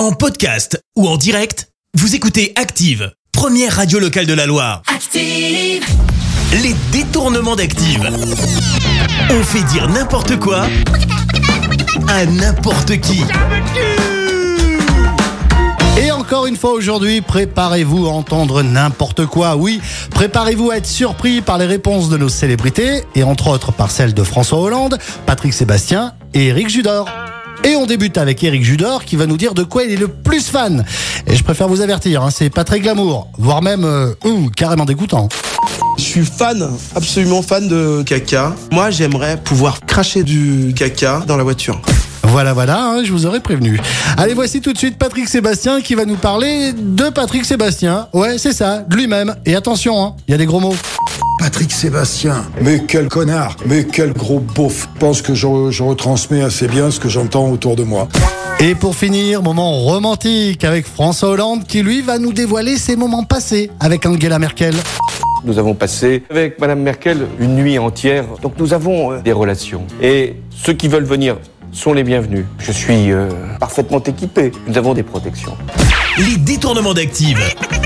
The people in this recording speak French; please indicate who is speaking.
Speaker 1: En podcast ou en direct, vous écoutez Active, première radio locale de la Loire.
Speaker 2: Active.
Speaker 1: Les détournements d'Active. On fait dire n'importe quoi à n'importe qui.
Speaker 3: Et encore une fois aujourd'hui, préparez-vous à entendre n'importe quoi. Oui, préparez-vous à être surpris par les réponses de nos célébrités, et entre autres par celles de François Hollande, Patrick Sébastien et Eric Judor. Et on débute avec Eric Judor qui va nous dire de quoi il est le plus fan. Et je préfère vous avertir, hein, c'est pas très glamour, voire même euh, ouh, carrément dégoûtant.
Speaker 4: Je suis fan, absolument fan de caca. Moi, j'aimerais pouvoir cracher du caca dans la voiture.
Speaker 3: Voilà, voilà, hein, je vous aurais prévenu. Allez, voici tout de suite Patrick Sébastien qui va nous parler de Patrick Sébastien. Ouais, c'est ça, de lui-même. Et attention, hein, il y a des gros mots.
Speaker 5: Patrick Sébastien, mais quel connard, mais quel gros beauf. Je pense que je, je retransmets assez bien ce que j'entends autour de moi.
Speaker 3: Et pour finir, moment romantique avec François Hollande qui lui va nous dévoiler ses moments passés avec Angela Merkel.
Speaker 6: Nous avons passé avec Madame Merkel une nuit entière, donc nous avons euh, des relations. Et ceux qui veulent venir sont les bienvenus. Je suis euh, parfaitement équipé. Nous avons des protections.
Speaker 1: Les détournements d'Active.